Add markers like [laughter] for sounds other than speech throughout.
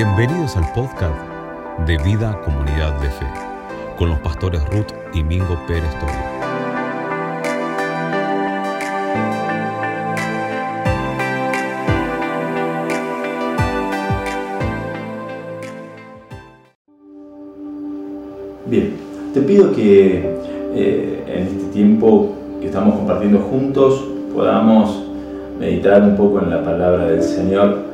Bienvenidos al podcast de Vida Comunidad de Fe con los pastores Ruth y Mingo Pérez Torres. Bien, te pido que eh, en este tiempo que estamos compartiendo juntos podamos meditar un poco en la palabra del Señor.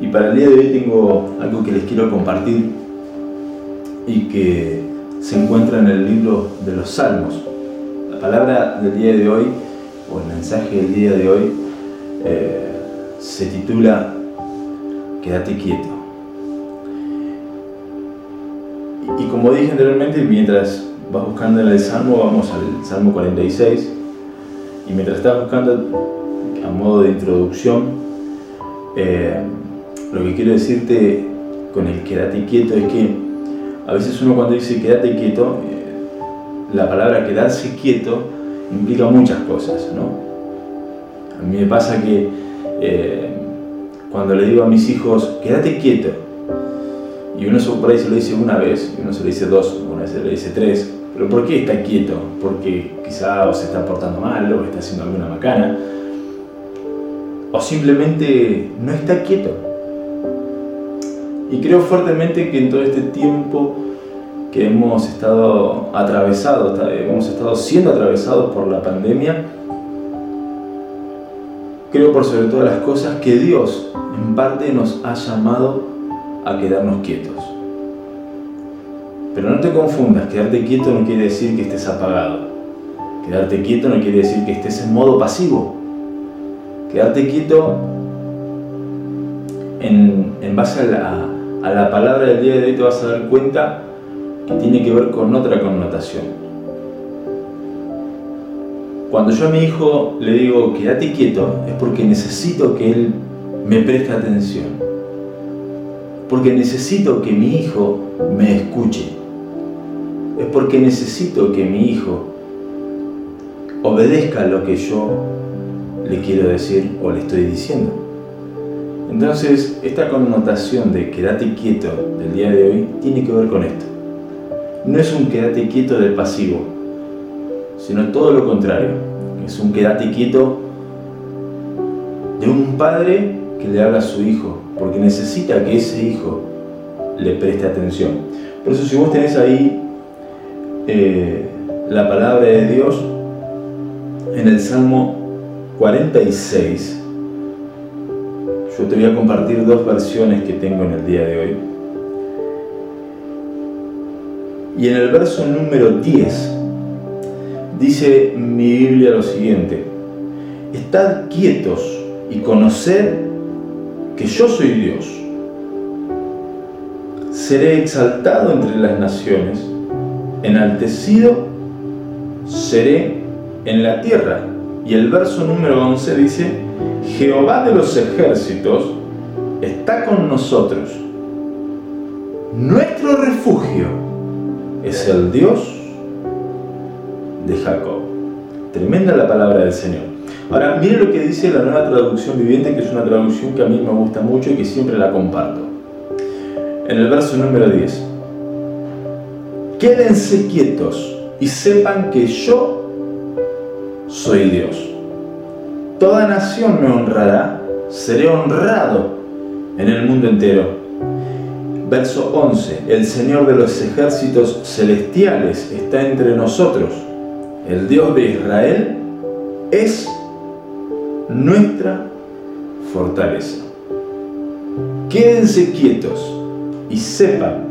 Y para el día de hoy tengo algo que les quiero compartir y que se encuentra en el libro de los Salmos. La palabra del día de hoy, o el mensaje del día de hoy, eh, se titula Quédate quieto. Y como dije anteriormente, mientras vas buscando en el Salmo, vamos al Salmo 46. Y mientras estás buscando a modo de introducción, eh, lo que quiero decirte con el quédate quieto es que a veces uno cuando dice quédate quieto, eh, la palabra quedarse quieto implica muchas cosas, ¿no? A mí me pasa que eh, cuando le digo a mis hijos, quédate quieto, y uno por ahí se lo dice una vez, y uno se lo dice dos, una vez se lo dice tres, pero ¿por qué está quieto? Porque quizá o se está portando mal o está haciendo alguna macana, o simplemente no está quieto. Y creo fuertemente que en todo este tiempo que hemos estado atravesados, hemos estado siendo atravesados por la pandemia, creo por sobre todas las cosas que Dios en parte nos ha llamado a quedarnos quietos. Pero no te confundas, quedarte quieto no quiere decir que estés apagado. Quedarte quieto no quiere decir que estés en modo pasivo. Quedarte quieto en, base a la, palabra del día de hoy te vas a dar cuenta que tiene que ver con otra connotación. Cuando yo a mi hijo le digo quédate quieto es porque necesito que él me preste atención. Porque necesito que mi hijo me escuche. Es porque necesito que mi hijo obedezca lo que yo le quiero decir o le estoy diciendo. Entonces, esta connotación de quédate quieto del día de hoy tiene que ver con esto. No es un quédate quieto del pasivo, sino todo lo contrario. Es un quédate quieto de un padre que le habla a su hijo, porque necesita que ese hijo le preste atención. Por eso si vos tenés ahí eh, la palabra de Dios, en el Salmo 46, yo te voy a compartir dos versiones que tengo en el día de hoy. Y en el verso número 10 dice mi Biblia lo siguiente, estad quietos y conoced que yo soy Dios. Seré exaltado entre las naciones, enaltecido seré en la tierra y el verso número 11 dice, Jehová de los ejércitos está con nosotros. Nuestro refugio es el Dios de Jacob. Tremenda la palabra del Señor. Ahora, mire lo que dice la nueva traducción viviente, que es una traducción que a mí me gusta mucho y que siempre la comparto. En el verso número 10. Quédense quietos y sepan que yo soy Dios. Toda nación me honrará, seré honrado en el mundo entero. Verso 11. El Señor de los ejércitos celestiales está entre nosotros. El Dios de Israel es nuestra fortaleza. Quédense quietos y sepan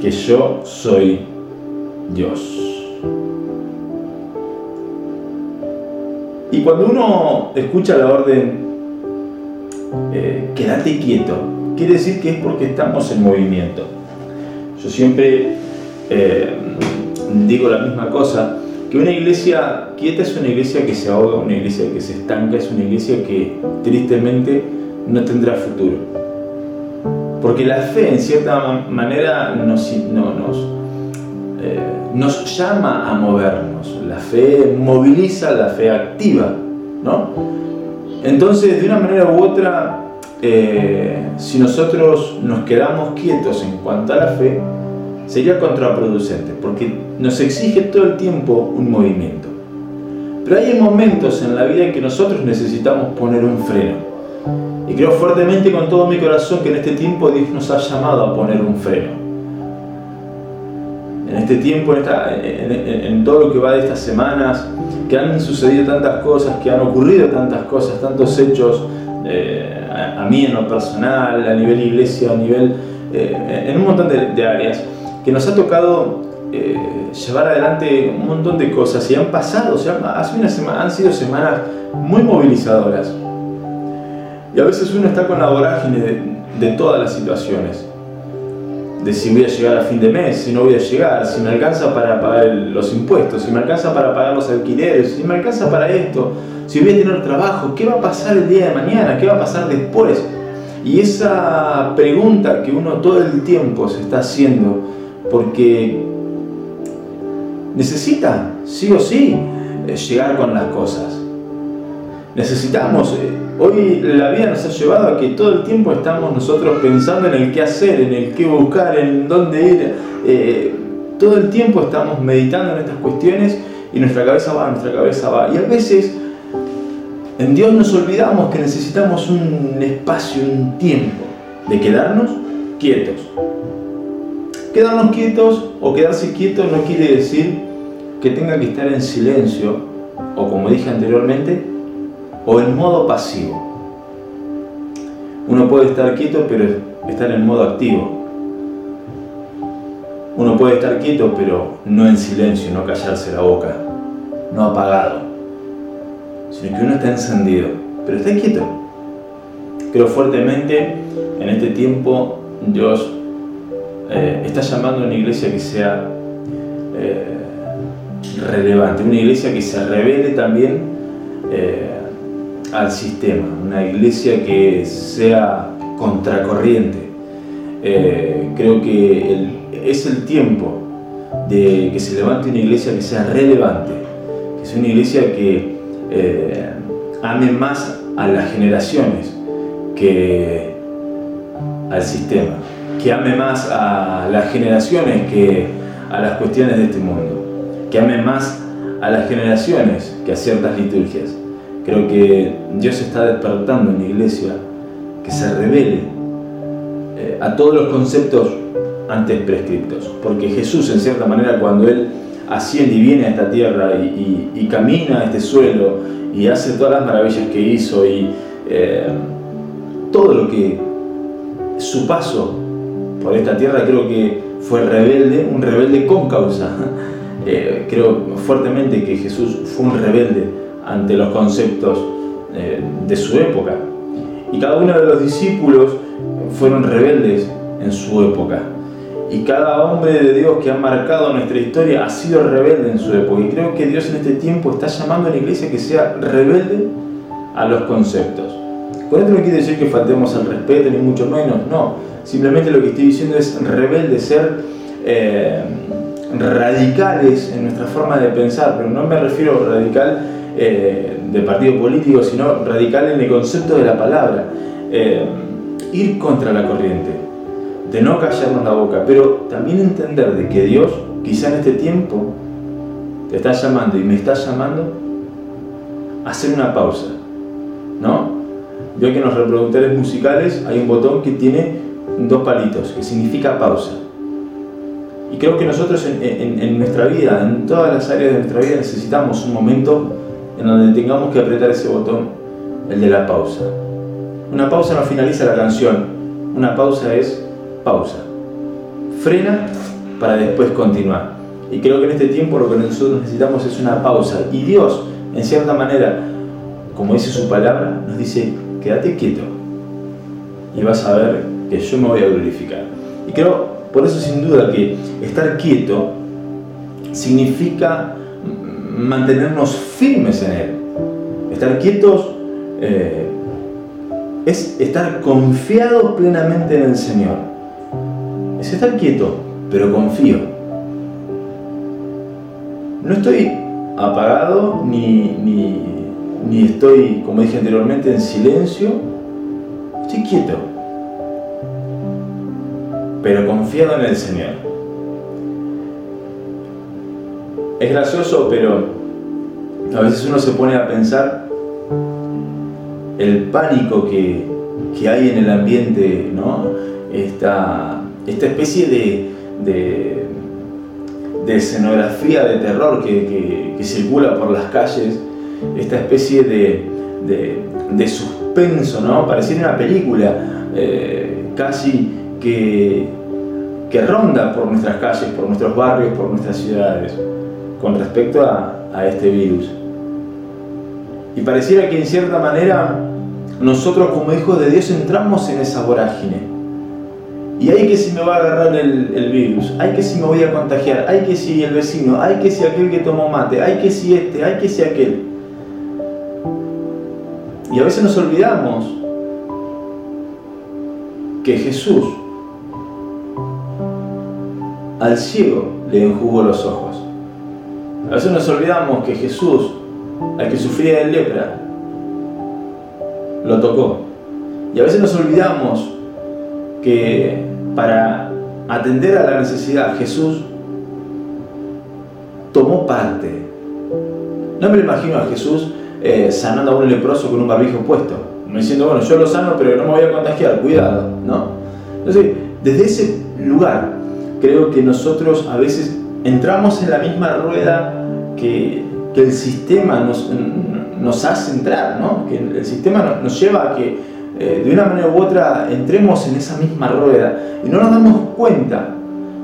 que yo soy Dios. Y cuando uno escucha la orden, eh, quédate quieto, quiere decir que es porque estamos en movimiento. Yo siempre eh, digo la misma cosa, que una iglesia quieta es una iglesia que se ahoga, una iglesia que se estanca, es una iglesia que tristemente no tendrá futuro. Porque la fe en cierta manera nos, nos, eh, nos llama a movernos. La fe moviliza, la fe activa, ¿no? Entonces, de una manera u otra, eh, si nosotros nos quedamos quietos en cuanto a la fe, sería contraproducente, porque nos exige todo el tiempo un movimiento. Pero hay momentos en la vida en que nosotros necesitamos poner un freno. Y creo fuertemente con todo mi corazón que en este tiempo Dios nos ha llamado a poner un freno. En este tiempo, en, todo lo que va de estas semanas, que han sucedido tantas cosas, que han ocurrido tantas cosas, tantos hechos, eh, a, mí en lo personal, a nivel iglesia, a nivel, eh, en un montón de áreas que nos ha tocado eh, llevar adelante un montón de cosas y han pasado, o sea, hace una semana, han sido semanas muy movilizadoras. Y a veces uno está con la vorágine de, de todas las situaciones. De si voy a llegar a fin de mes, si no voy a llegar, si me alcanza para pagar los impuestos, si me alcanza para pagar los alquileres, si me alcanza para esto, si voy a tener trabajo, ¿qué va a pasar el día de mañana? ¿Qué va a pasar después? Y esa pregunta que uno todo el tiempo se está haciendo, porque necesita, sí o sí, eh, llegar con las cosas. Necesitamos, eh, hoy la vida nos ha llevado a que todo el tiempo estamos nosotros pensando en el qué hacer, en el qué buscar, en dónde ir. Eh, todo el tiempo estamos meditando en estas cuestiones y nuestra cabeza va, nuestra cabeza va. Y a veces en Dios nos olvidamos que necesitamos un espacio, un tiempo de quedarnos quietos, Quedarnos quietos o quedarse quietos no quiere decir que tenga que estar en silencio o como dije anteriormente, o en modo pasivo. Uno puede estar quieto pero estar en modo activo. Uno puede estar quieto pero no en silencio, no callarse la boca, no apagado, sino que uno está encendido, pero está quieto. Creo fuertemente en este tiempo Dios eh, está llamando a una iglesia que sea eh, relevante, una iglesia que se revele también eh, al sistema, una iglesia que sea contracorriente. creo que es el tiempo de que se levante una iglesia que sea relevante, que sea una iglesia que ame más a las generaciones que al sistema que ame más a las generaciones que a las cuestiones de este mundo, que ame más a las generaciones que a ciertas liturgias. Creo que Dios está despertando en la iglesia que se revele eh, a todos los conceptos antes prescriptos, porque Jesús en cierta manera cuando Él asciende y viene a esta tierra y, camina a este suelo y hace todas las maravillas que hizo y eh, todo lo que su paso por esta tierra, creo que fue rebelde, un rebelde con causa. [laughs] Eh, creo fuertemente que Jesús fue un rebelde ante los conceptos eh, de su época. Y cada uno de los discípulos fueron rebeldes en su época. Y cada hombre de Dios que ha marcado nuestra historia ha sido rebelde en su época. Y creo que Dios en este tiempo está llamando a la iglesia que sea rebelde a los conceptos. Con esto no quiere decir que faltemos al respeto, ni mucho menos, no Simplemente lo que estoy diciendo es rebelde, ser eh, radicales en nuestra forma de pensar, pero no me refiero radical eh, de partido político, sino radical en el concepto de la palabra. Eh, ir contra la corriente, de no callarnos la boca, pero también entender de que Dios, quizá en este tiempo, te está llamando y me está llamando a hacer una pausa, ¿no? Yo que en los reproductores musicales hay un botón que tiene dos palitos, que significa pausa. Y creo que nosotros en, nuestra vida, en todas las áreas de nuestra vida, necesitamos un momento en donde tengamos que apretar ese botón, el de la pausa. Una pausa no finaliza la canción, una pausa es pausa. Frena para después continuar. Y creo que en este tiempo lo que nosotros necesitamos es una pausa. Y Dios, en cierta manera, como dice su palabra, nos dice, quédate quieto y vas a ver que yo me voy a glorificar. Y creo, por eso sin duda que estar quieto significa mantenernos firmes en Él. Estar quietos eh, es estar confiado plenamente en el Señor. Es estar quieto, pero confío. No estoy apagado ni, ni estoy, como dije anteriormente, en silencio. Estoy quieto pero confiado en el Señor. Es gracioso, pero a veces uno se pone a pensar el pánico que, hay en el ambiente, ¿no? esta, esta especie de, de, escenografía de terror que, circula por las calles, esta especie de, de suspenso, ¿no? pareciera una película eh, casi que, que ronda por nuestras calles, por nuestros barrios, por nuestras ciudades, con respecto a, a este virus. Y pareciera que en cierta manera nosotros como hijos de Dios entramos en esa vorágine. Y hay que si me va a agarrar el, virus, hay que si me voy a contagiar, hay que si el vecino, hay que si aquel que tomó mate, hay que si este, hay que si aquel. Y a veces nos olvidamos que Jesús al ciego le enjugó los ojos. A veces nos olvidamos que Jesús, al que sufría de lepra, lo tocó. Y a veces nos olvidamos que para atender a la necesidad Jesús tomó parte. No me lo imagino a Jesús eh, sanando a un leproso con un barbijo puesto, no diciendo, bueno, yo lo sano, pero no me voy a contagiar, cuidado, ¿no? Entonces, desde ese lugar, creo que nosotros a veces entramos en la misma rueda que, el sistema nos, hace entrar, ¿no? que el sistema nos, lleva a que eh, de una manera u otra entremos en esa misma rueda y no nos damos cuenta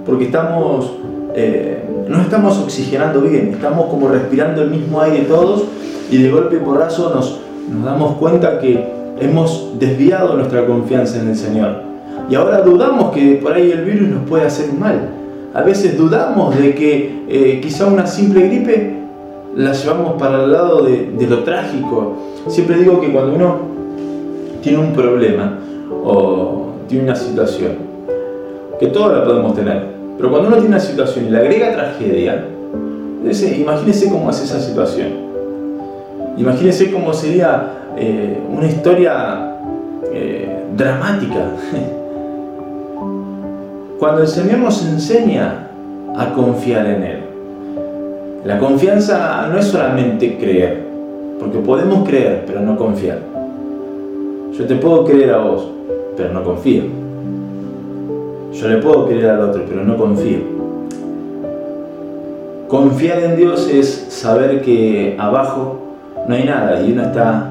porque estamos, eh, no estamos oxigenando bien, estamos como respirando el mismo aire todos y de golpe y porrazo nos damos cuenta que hemos desviado nuestra confianza en el Señor. Y ahora dudamos que por ahí el virus nos puede hacer mal. A veces dudamos de que eh, quizá una simple gripe la llevamos para el lado de, lo trágico. Siempre digo que cuando uno tiene un problema o tiene una situación, que todos la podemos tener, pero cuando uno tiene una situación y le agrega tragedia, imagínese cómo es esa situación. Imagínese cómo sería eh, una historia eh, dramática. [laughs] Cuando el Señor nos enseña a confiar en Él. La confianza no es solamente creer, porque podemos creer, pero no confiar. Yo te puedo creer a vos, pero no confío. Yo le puedo creer al otro, pero no confío. Confiar en Dios es saber que abajo no hay nada y uno está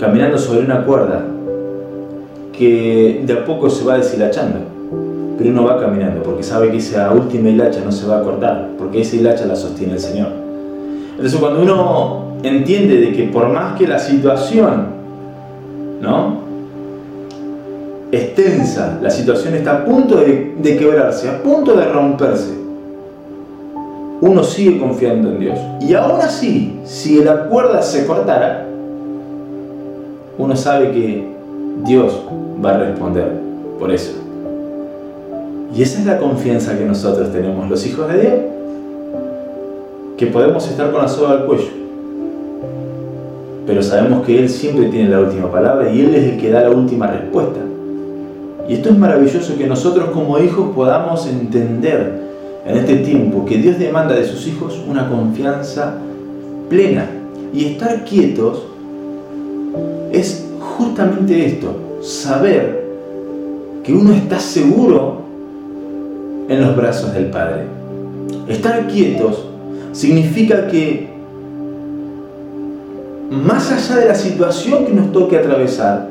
caminando sobre una cuerda que de a poco se va deshilachando pero uno va caminando porque sabe que esa última hilacha no se va a cortar, porque esa hilacha la sostiene el Señor. Entonces cuando uno entiende de que por más que la situación, ¿no? Es tensa, la situación está a punto de, de quebrarse, a punto de romperse, uno sigue confiando en Dios. Y aún así, si la cuerda se cortara, uno sabe que Dios va a responder por eso. Y esa es la confianza que nosotros tenemos, los hijos de Dios, que podemos estar con la soga al cuello, pero sabemos que Él siempre tiene la última palabra y Él es el que da la última respuesta. Y esto es maravilloso que nosotros como hijos podamos entender en este tiempo que Dios demanda de sus hijos una confianza plena. Y estar quietos es justamente esto, saber que uno está seguro en los brazos del Padre. Estar quietos significa que más allá de la situación que nos toque atravesar,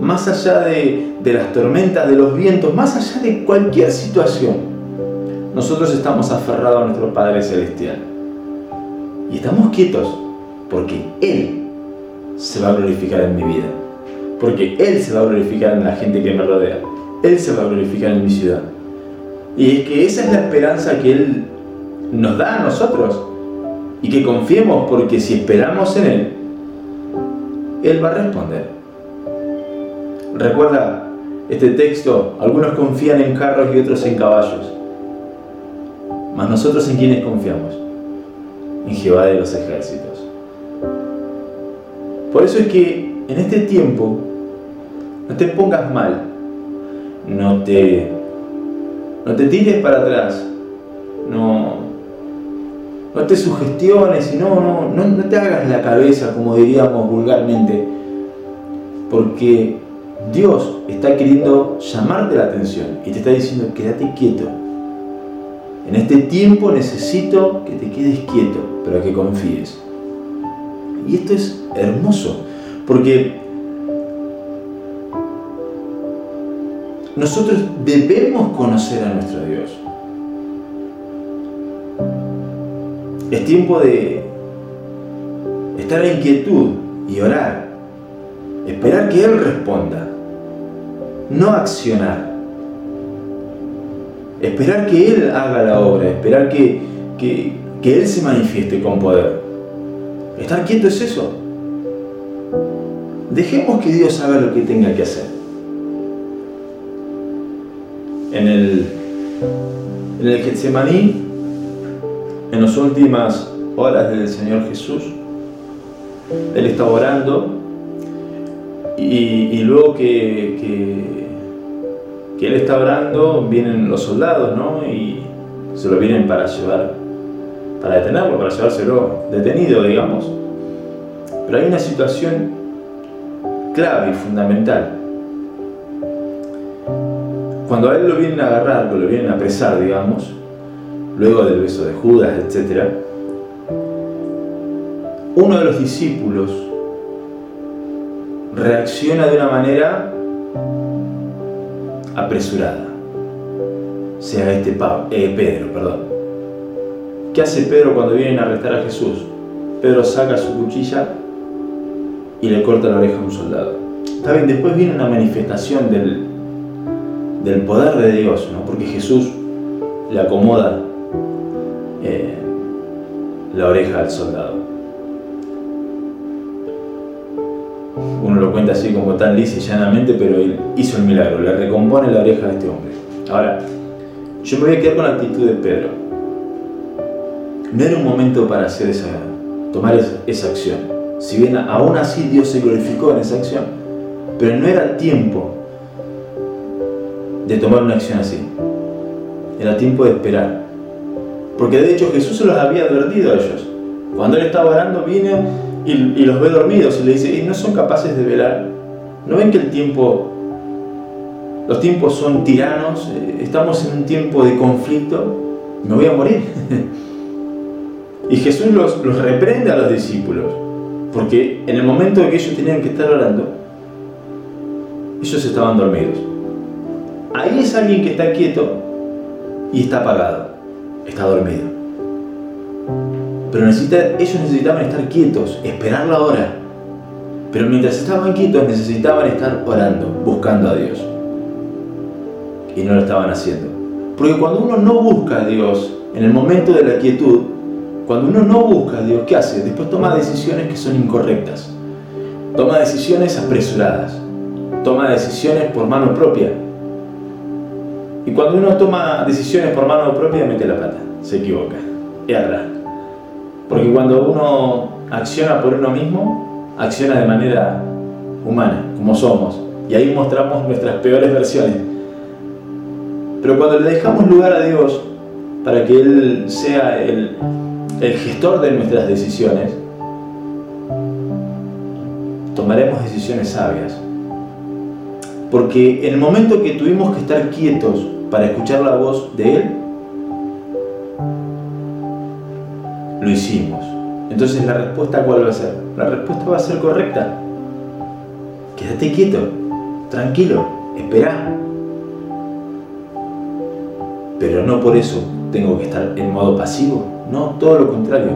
más allá de, las tormentas, de los vientos, más allá de cualquier situación, nosotros estamos aferrados a nuestro Padre Celestial. Y estamos quietos porque Él se va a glorificar en mi vida. Porque Él se va a glorificar en la gente que me rodea. Él se va a glorificar en mi ciudad. Y es que esa es la esperanza que Él nos da a nosotros. Y que confiemos porque si esperamos en Él, Él va a responder. Recuerda este texto, algunos confían en carros y otros en caballos. Mas nosotros en quiénes confiamos? En Jehová de los ejércitos. Por eso es que en este tiempo no te pongas mal no te, no te tires para atrás, no, no te sugestiones y no, no, no, no te hagas la cabeza, como diríamos vulgarmente, porque Dios está queriendo llamarte la atención y te está diciendo, quédate quieto. En este tiempo necesito que te quedes quieto, pero que confíes. Y esto es hermoso, porque nosotros debemos conocer a nuestro Dios. Es tiempo de estar en quietud y orar. Esperar que Él responda. No accionar. Esperar que Él haga la obra. Esperar que, que, Él se manifieste con poder. Estar quieto es eso. Dejemos que Dios haga lo que tenga que hacer. En el, en el Getsemaní en las últimas horas del Señor Jesús. Él estaba orando y, luego que, que, Él está orando vienen los soldados ¿no? y se lo vienen para llevar, para detenerlo, para llevárselo detenido, digamos. Pero hay una situación clave y fundamental. Cuando a él lo vienen a agarrar, lo vienen a apresar, digamos, luego del beso de Judas, etc., uno de los discípulos reacciona de una manera apresurada. Sea este eh, Pedro, perdón. ¿Qué hace Pedro cuando vienen a arrestar a Jesús? Pedro saca su cuchilla y le corta la oreja a un soldado. Está bien, después viene una manifestación del, del poder de Dios, ¿no? porque Jesús le acomoda eh, la oreja al soldado. Uno lo cuenta así como tan lisa y llanamente, pero él hizo el milagro, le recompone la oreja a este hombre. Ahora, yo me voy a quedar con la actitud de Pedro. No era un momento para hacer esa, tomar esa, acción. Si bien aún así Dios se glorificó en esa acción, pero no era tiempo de tomar una acción así. Era tiempo de esperar. Porque de hecho Jesús se los había advertido a ellos. Cuando él estaba orando, viene y, los ve dormidos y le dice, ¿y no son capaces de velar? ¿No ven que el tiempo, los tiempos son tiranos? Eh, estamos en un tiempo de conflicto. Me voy a morir. [laughs] y Jesús los, los reprende a los discípulos. Porque en el momento en que ellos tenían que estar orando, ellos estaban dormidos. Ahí es alguien que está quieto y está apagado está dormido. Pero ellos necesitaban estar quietos, esperar la hora. Pero mientras estaban quietos necesitaban estar orando, buscando a Dios. Y no lo estaban haciendo. Porque cuando uno no busca a Dios en el momento de la quietud, cuando uno no busca a Dios, ¿qué hace? Después toma decisiones que son incorrectas. Toma decisiones apresuradas. Toma decisiones por mano propia y cuando uno toma decisiones por mano propia, mete la pata, se equivoca, erra. Porque cuando uno acciona por uno mismo, acciona de manera humana, como somos. Y ahí mostramos nuestras peores versiones. Pero cuando le dejamos lugar a Dios para que Él sea el, el gestor de nuestras decisiones, tomaremos decisiones sabias. Porque en el momento que tuvimos que estar quietos para escuchar la voz de Él, lo hicimos. Entonces la respuesta cuál va a ser? La respuesta va a ser correcta. Quédate quieto, tranquilo, espera. Pero no por eso tengo que estar en modo pasivo, no, todo lo contrario.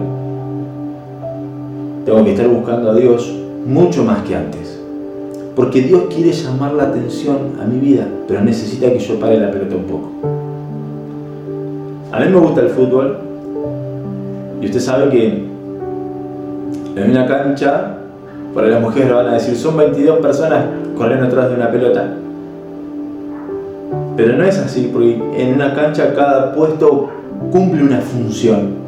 Tengo que estar buscando a Dios mucho más que antes. Porque Dios quiere llamar la atención a mi vida, pero necesita que yo pare la pelota un poco. A mí me gusta el fútbol y usted sabe que en una cancha, por ahí las mujeres van a decir, son 22 personas corriendo atrás de una pelota. Pero no es así, porque en una cancha cada puesto cumple una función.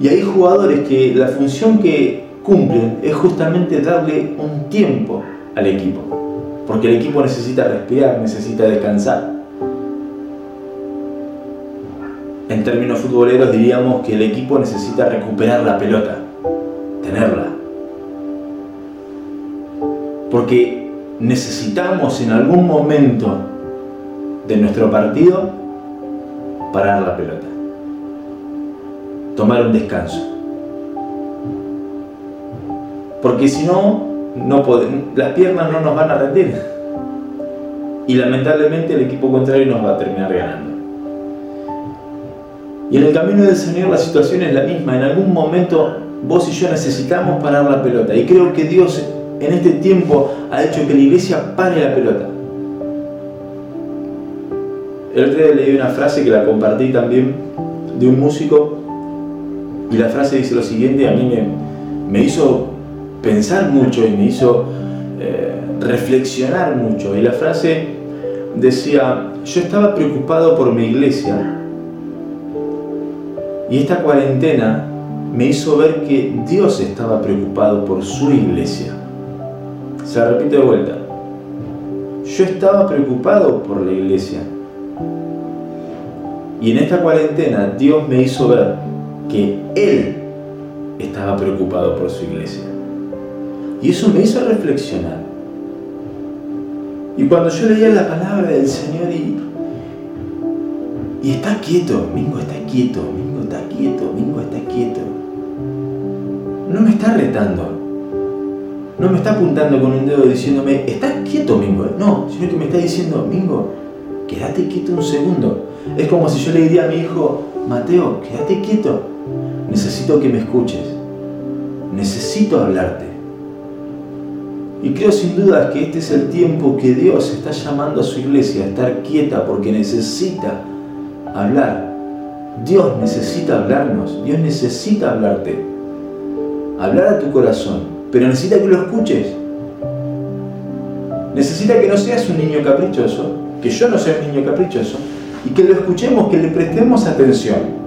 Y hay jugadores que la función que cumplen es justamente darle un tiempo al equipo. porque el equipo necesita respirar, necesita descansar. En términos futboleros diríamos que el equipo necesita recuperar la pelota, tenerla. Porque necesitamos en algún momento de nuestro partido parar la pelota, tomar un descanso. Porque si no, las piernas no nos van a rendir. Y lamentablemente el equipo contrario nos va a terminar ganando. Y en el camino del Señor la situación es la misma. En algún momento vos y yo necesitamos parar la pelota. Y creo que Dios en este tiempo ha hecho que la iglesia pare la pelota. El otro día leí una frase que la compartí también de un músico y la frase dice lo siguiente, a mí me hizo pensar mucho y me hizo eh, reflexionar mucho. Y la frase decía, yo estaba preocupado por mi iglesia y esta cuarentena me hizo ver que Dios estaba preocupado por su iglesia. Se repite de vuelta. Yo estaba preocupado por la iglesia. Y en esta cuarentena Dios me hizo ver que Él estaba preocupado por su iglesia. Y eso me hizo reflexionar. Y cuando yo leía la palabra del Señor y, y está quieto, Mingo está quieto, Mingo está quieto, Mingo está quieto. No me está retando. No me está apuntando con un dedo diciéndome, estás quieto, Mingo. No, sino que me está diciendo, Mingo, quédate quieto un segundo. Es como si yo le diría a mi hijo, Mateo, quédate quieto. Necesito que me escuches. Necesito hablarte. Y creo sin duda que este es el tiempo que Dios está llamando a su iglesia a estar quieta porque necesita hablar. Dios necesita hablarnos, Dios necesita hablarte. Hablar a tu corazón, pero necesita que lo escuches. Necesita que no seas un niño caprichoso, que yo no sea un niño caprichoso, y que lo escuchemos, que le prestemos atención.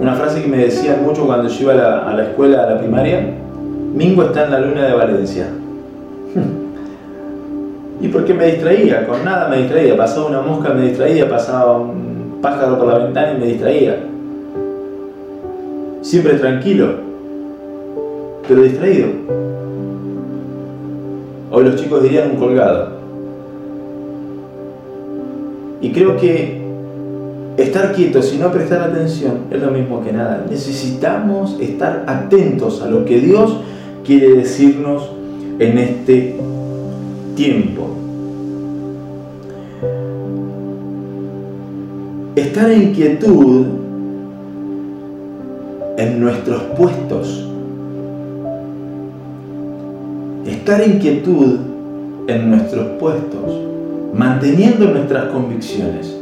Una frase que me decían mucho cuando yo iba a la, a la escuela, a la primaria, Mingo está en la luna de Valencia. [laughs] y porque me distraía, con nada me distraía. Pasaba una mosca, me distraía, pasaba un pájaro por la ventana y me distraía. Siempre tranquilo, pero distraído. Hoy los chicos dirían un colgado. Y creo que estar quietos y no prestar atención es lo mismo que nada. Necesitamos estar atentos a lo que Dios quiere decirnos en este tiempo. Estar en quietud en nuestros puestos. Estar en quietud en nuestros puestos, manteniendo nuestras convicciones.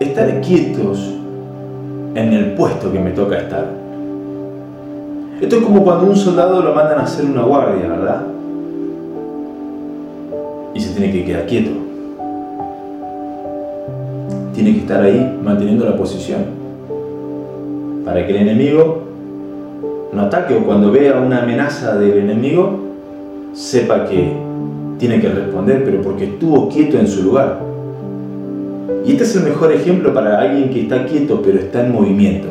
Estar quietos en el puesto que me toca estar. Esto es como cuando un soldado lo mandan a hacer una guardia, ¿verdad? Y se tiene que quedar quieto. Tiene que estar ahí manteniendo la posición. Para que el enemigo no ataque o cuando vea una amenaza del enemigo, sepa que tiene que responder, pero porque estuvo quieto en su lugar. Y este es el mejor ejemplo para alguien que está quieto pero está en movimiento.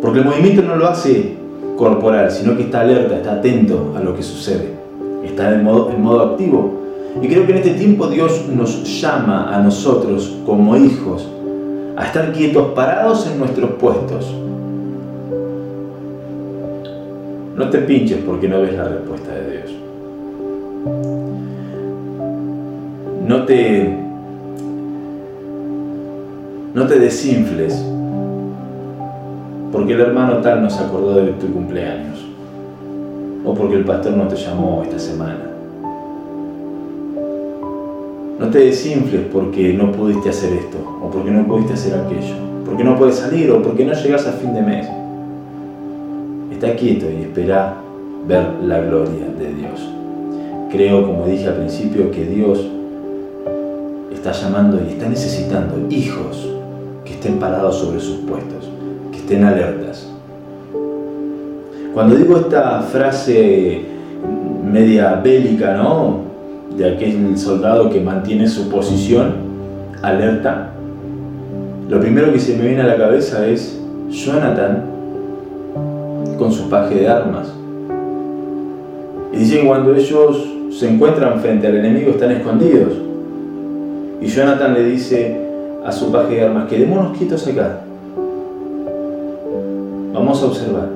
Porque el movimiento no lo hace corporal, sino que está alerta, está atento a lo que sucede. Está en modo, activo. Y creo que en este tiempo Dios nos llama a nosotros como hijos a estar quietos, parados en nuestros puestos. No te pinches porque no ves la respuesta de Dios. No te no te desinfles, porque el hermano tal no se acordó de tu cumpleaños, o porque el pastor no te llamó esta semana. No te desinfles porque no pudiste hacer esto, o porque no pudiste hacer aquello, porque no puedes salir, o porque no llegas a fin de mes. Está quieto y espera ver la gloria de Dios. Creo, como dije al principio, que Dios está llamando y está necesitando hijos estén parados sobre sus puestos, que estén alertas. Cuando digo esta frase media bélica, ¿no? De aquel soldado que mantiene su posición alerta, lo primero que se me viene a la cabeza es Jonathan con su paje de armas. Y dice que cuando ellos se encuentran frente al enemigo están escondidos. Y Jonathan le dice a su paje de armas, quedémonos quietos acá. Vamos a observar.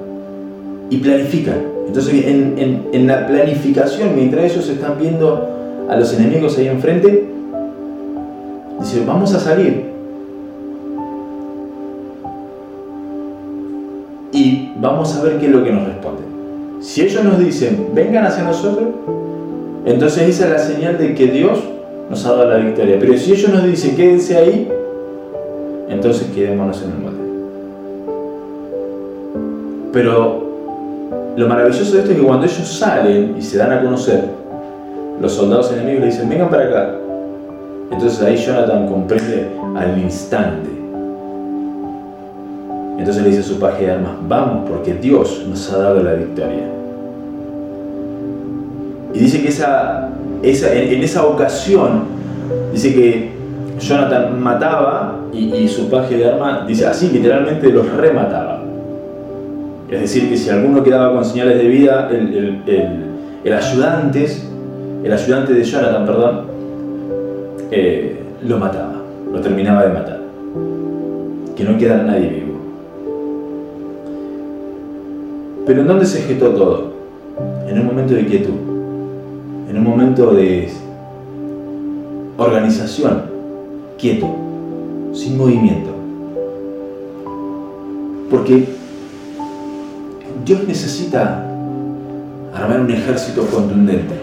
Y planifican. Entonces en, en la planificación, mientras ellos están viendo a los enemigos ahí enfrente, dice, vamos a salir. Y vamos a ver qué es lo que nos responde. Si ellos nos dicen, vengan hacia nosotros, entonces esa es la señal de que Dios nos ha dado la victoria. Pero si ellos nos dicen, quédense ahí, entonces quedémonos en el molde. Pero lo maravilloso de esto es que cuando ellos salen y se dan a conocer, los soldados enemigos le dicen, vengan para acá. Entonces ahí Jonathan comprende al instante. Entonces le dice a su paje de armas, vamos porque Dios nos ha dado la victoria. Y dice que esa, esa, en, esa ocasión, dice que Jonathan mataba y, su paje de armas, dice así, literalmente los remataba. Es decir, que si alguno quedaba con señales de vida, el, el, el, ayudante, el ayudante de Jonathan, perdón, eh, lo mataba, lo terminaba de matar. Que no quedara nadie vivo. Pero ¿en dónde se gestó todo? En un momento de quietud, en un momento de organización, quieto, sin movimiento. Porque Dios necesita armar un ejército contundente.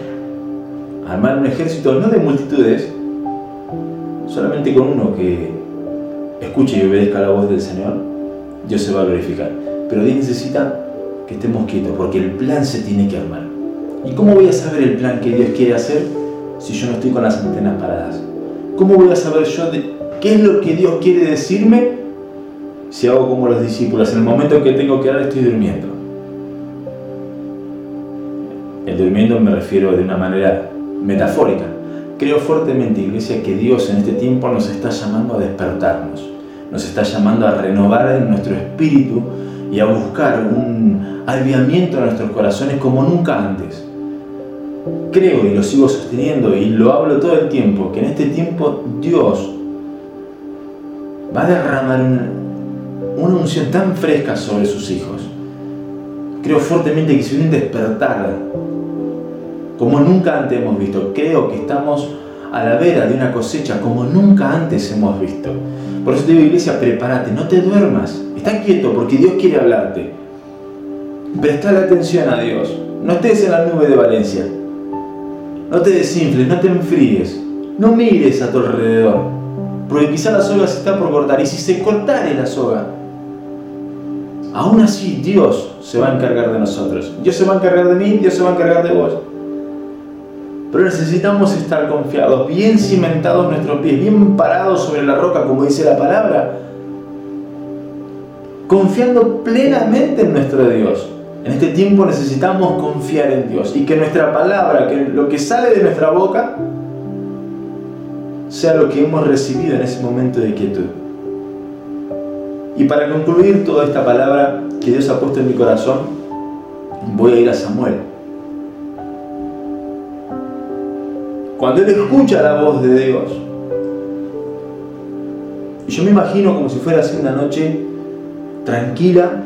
Armar un ejército no de multitudes, solamente con uno que escuche y obedezca la voz del Señor, Dios se va a glorificar. Pero Dios necesita que estemos quietos, porque el plan se tiene que armar. ¿Y cómo voy a saber el plan que Dios quiere hacer si yo no estoy con las antenas paradas? ¿Cómo voy a saber yo qué es lo que Dios quiere decirme si hago como los discípulos? En el momento en que tengo que orar estoy durmiendo. El durmiendo me refiero de una manera metafórica. Creo fuertemente, iglesia, que Dios en este tiempo nos está llamando a despertarnos, nos está llamando a renovar en nuestro espíritu y a buscar un aviamiento en nuestros corazones como nunca antes. Creo y lo sigo sosteniendo y lo hablo todo el tiempo, que en este tiempo Dios va a derramar una, unción tan fresca sobre sus hijos. Creo fuertemente que se viene despertar como nunca antes hemos visto. Creo que estamos a la vera de una cosecha como nunca antes hemos visto. Por eso te digo, iglesia, prepárate, no te duermas. Está quieto porque Dios quiere hablarte. Presta la atención a Dios. No estés en la nube de Valencia. No te desinfles, no te enfríes. No mires a tu alrededor. Porque quizá la soga se está por cortar. Y si se cortare la soga, aún así Dios se va a encargar de nosotros. Dios se va a encargar de mí, Dios se va a encargar de vos. Pero necesitamos estar confiados, bien cimentados nuestros pies, bien parados sobre la roca, como dice la palabra, confiando plenamente en nuestro Dios. En este tiempo necesitamos confiar en Dios y que nuestra palabra, que lo que sale de nuestra boca, sea lo que hemos recibido en ese momento de quietud. Y para concluir toda esta palabra que Dios ha puesto en mi corazón, voy a ir a Samuel. Cuando él escucha la voz de Dios, y yo me imagino como si fuera así una noche tranquila,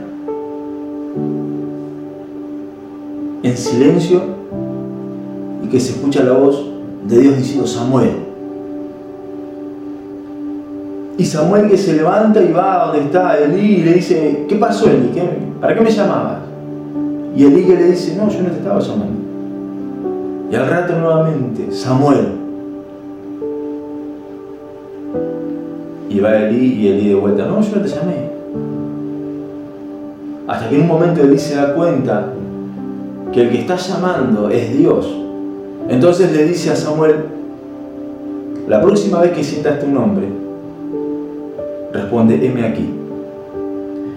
en silencio, y que se escucha la voz de Dios diciendo Samuel. Y Samuel que se levanta y va a donde está Elí y le dice, ¿qué pasó Elí? ¿Para qué me llamabas? Y Elí que le dice, no, yo no te estaba llamando. Y al rato nuevamente, Samuel. Y va Elí y Elí de vuelta, no, yo no te llamé. Hasta que en un momento Elí se da cuenta que el que está llamando es Dios. Entonces le dice a Samuel, la próxima vez que sientas tu nombre, responde, heme aquí.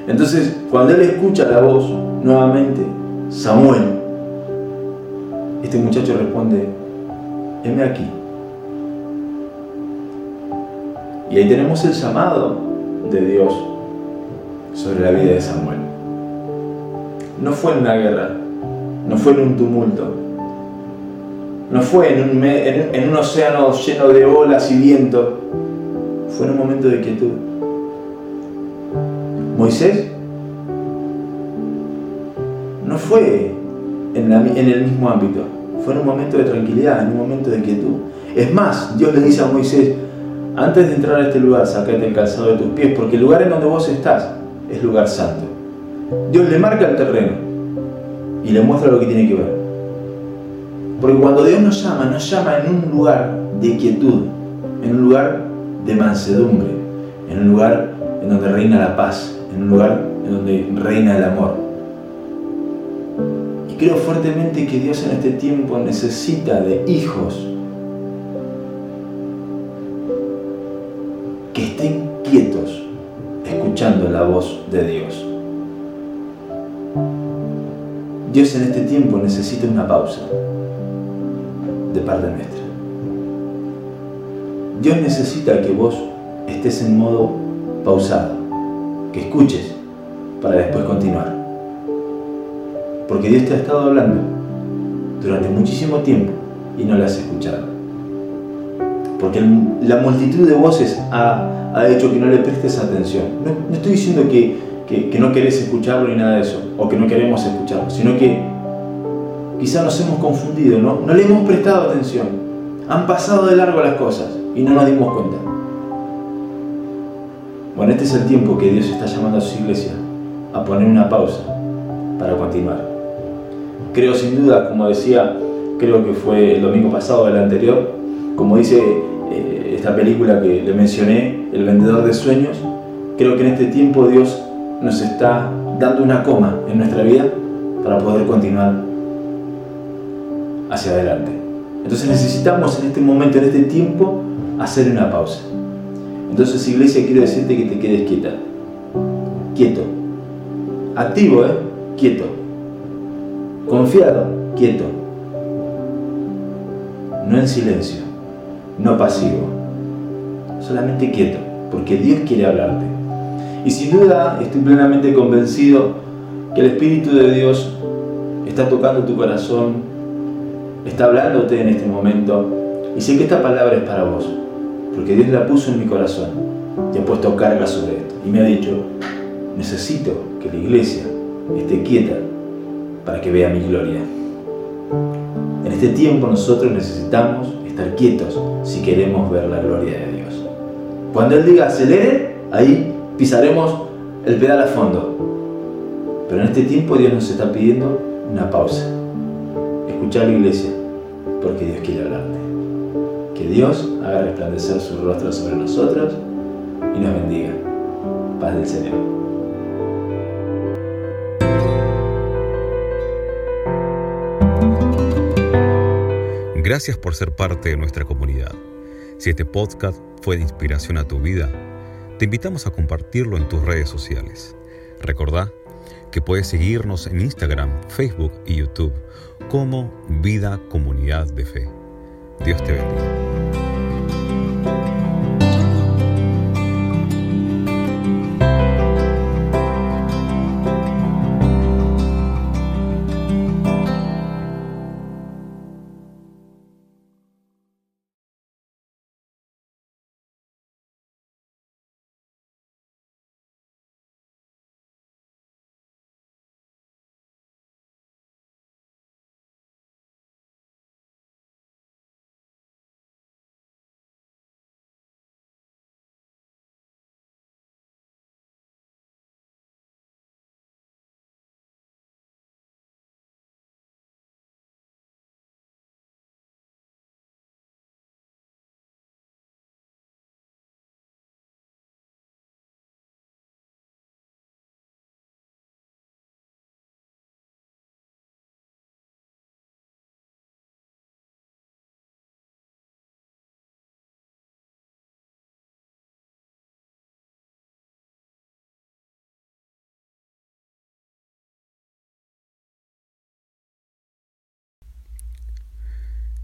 Entonces, cuando él escucha la voz nuevamente, Samuel, este muchacho responde, heme aquí. Y ahí tenemos el llamado de Dios sobre la vida de Samuel. No fue en una guerra, no fue en un tumulto, no fue en un, en un océano lleno de olas y viento, fue en un momento de quietud. Moisés no fue en, el mismo ámbito, fue en un momento de tranquilidad, en un momento de quietud. Es más, Dios le dice a Moisés, antes de entrar a este lugar, sacate el calzado de tus pies, porque el lugar en donde vos estás es lugar santo. Dios le marca el terreno y le muestra lo que tiene que ver. Porque cuando Dios nos llama, nos llama en un lugar de quietud, en un lugar de mansedumbre, en un lugar en donde reina la paz, en un lugar en donde reina el amor. Y creo fuertemente que Dios en este tiempo necesita de hijos que estén quietos escuchando la voz de Dios. Dios en este tiempo necesita una pausa de parte nuestra. Dios necesita que vos estés en modo pausado, que escuches para después continuar. Porque Dios te ha estado hablando durante muchísimo tiempo y no lo has escuchado. Porque la multitud de voces ha, hecho que no le prestes atención. No, estoy diciendo que, que no querés escucharlo ni nada de eso, o que no queremos escucharlo, sino que quizá nos hemos confundido, ¿no? No le hemos prestado atención. Han pasado de largo las cosas y no nos dimos cuenta. Bueno, este es el tiempo que Dios está llamando a su iglesia a poner una pausa para continuar. Creo sin duda, como decía, creo que fue el domingo pasado, el anterior, como dice eh, esta película que le mencioné, El vendedor de sueños, creo que en este tiempo Dios nos está dando una coma en nuestra vida para poder continuar hacia adelante. Entonces necesitamos en este momento, en este tiempo, hacer una pausa. Entonces, iglesia, quiero decirte que te quedes quieta. Quieto. Activo, ¿eh? Quieto. Confiado, quieto. No en silencio, no pasivo. Solamente quieto, porque Dios quiere hablarte. Y sin duda estoy plenamente convencido que el Espíritu de Dios está tocando tu corazón está hablándote en este momento y sé que esta palabra es para vos, porque Dios la puso en mi corazón y ha puesto carga sobre esto. Y me ha dicho, necesito que la iglesia esté quieta para que vea mi gloria. En este tiempo nosotros necesitamos estar quietos si queremos ver la gloria de Dios. Cuando Él diga acelere, ahí pisaremos el pedal a fondo. Pero en este tiempo Dios nos está pidiendo una pausa Escucha a la iglesia, porque Dios quiere hablarte. Que Dios haga resplandecer su rostro sobre nosotros y nos bendiga. Paz del Señor. Gracias por ser parte de nuestra comunidad. Si este podcast fue de inspiración a tu vida, te invitamos a compartirlo en tus redes sociales. Recordá que puedes seguirnos en Instagram, Facebook y YouTube como Vida Comunidad de Fe. Dios te bendiga.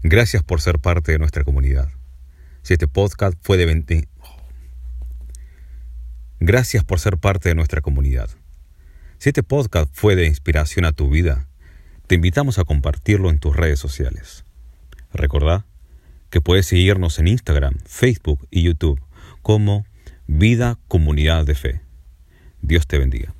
Gracias por ser parte de nuestra comunidad. Si este podcast fue de 20... Gracias por ser parte de nuestra comunidad. Si este podcast fue de inspiración a tu vida, te invitamos a compartirlo en tus redes sociales. Recordá que puedes seguirnos en Instagram, Facebook y YouTube como Vida Comunidad de Fe. Dios te bendiga.